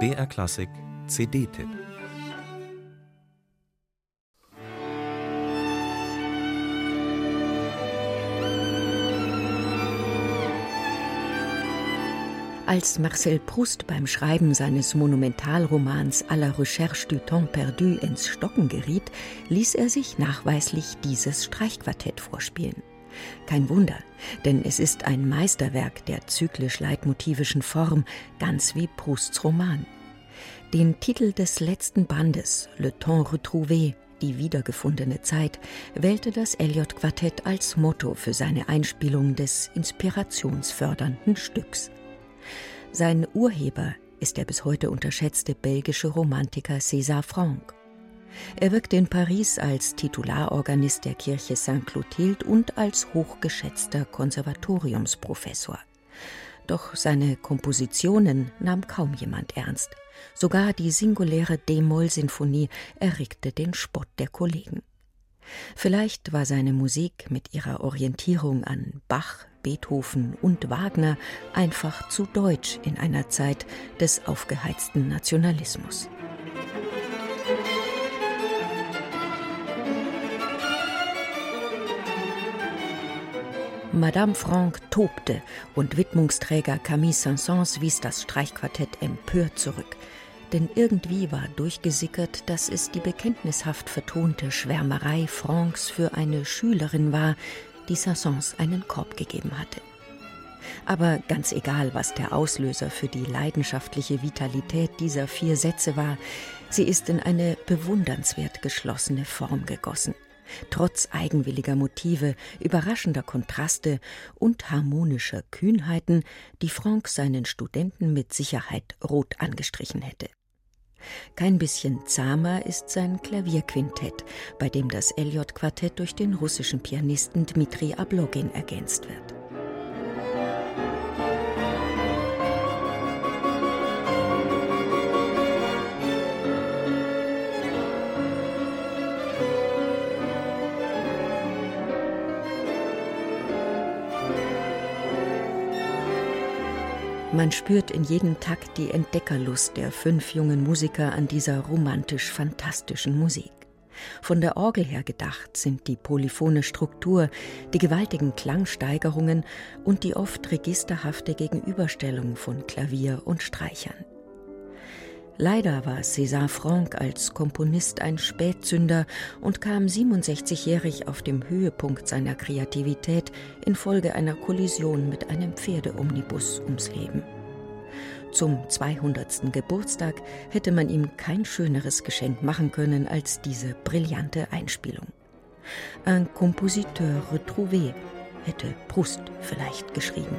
BR Klassik CD-Tipp Als Marcel Proust beim Schreiben seines Monumentalromans à la recherche du temps perdu ins Stocken geriet, ließ er sich nachweislich dieses Streichquartett vorspielen. Kein Wunder, denn es ist ein Meisterwerk der zyklisch-leitmotivischen Form, ganz wie Prousts Roman. Den Titel des letzten Bandes, Le Temps retrouvé, die wiedergefundene Zeit, wählte das Elliott-Quartett als Motto für seine Einspielung des inspirationsfördernden Stücks. Sein Urheber ist der bis heute unterschätzte belgische Romantiker César Franck. Er wirkte in Paris als Titularorganist der Kirche St. Clotilde und als hochgeschätzter Konservatoriumsprofessor. Doch seine Kompositionen nahm kaum jemand ernst. Sogar die singuläre D-Moll-Sinfonie erregte den Spott der Kollegen. Vielleicht war seine Musik mit ihrer Orientierung an Bach, Beethoven und Wagner einfach zu deutsch in einer Zeit des aufgeheizten Nationalismus. Madame Franck tobte und Widmungsträger Camille Saint-Saëns wies das Streichquartett empört zurück denn irgendwie war durchgesickert, dass es die bekenntnishaft vertonte Schwärmerei Francs für eine Schülerin war, die Sassons einen Korb gegeben hatte. Aber ganz egal, was der Auslöser für die leidenschaftliche Vitalität dieser vier Sätze war, sie ist in eine bewundernswert geschlossene Form gegossen. Trotz eigenwilliger Motive, überraschender Kontraste und harmonischer Kühnheiten, die Franck seinen Studenten mit Sicherheit rot angestrichen hätte. Kein bisschen zahmer ist sein Klavierquintett, bei dem das Elliott-Quartett durch den russischen Pianisten Dmitri Ablogin ergänzt wird. Man spürt in jedem Takt die Entdeckerlust der fünf jungen Musiker an dieser romantisch-fantastischen Musik. Von der Orgel her gedacht sind die polyphone Struktur, die gewaltigen Klangsteigerungen und die oft registerhafte Gegenüberstellung von Klavier und Streichern. Leider war César Franck als Komponist ein Spätzünder und kam 67-jährig auf dem Höhepunkt seiner Kreativität infolge einer Kollision mit einem Pferdeomnibus ums Leben. Zum 200. Geburtstag hätte man ihm kein schöneres Geschenk machen können als diese brillante Einspielung. Un compositeur retrouvé hätte Proust vielleicht geschrieben.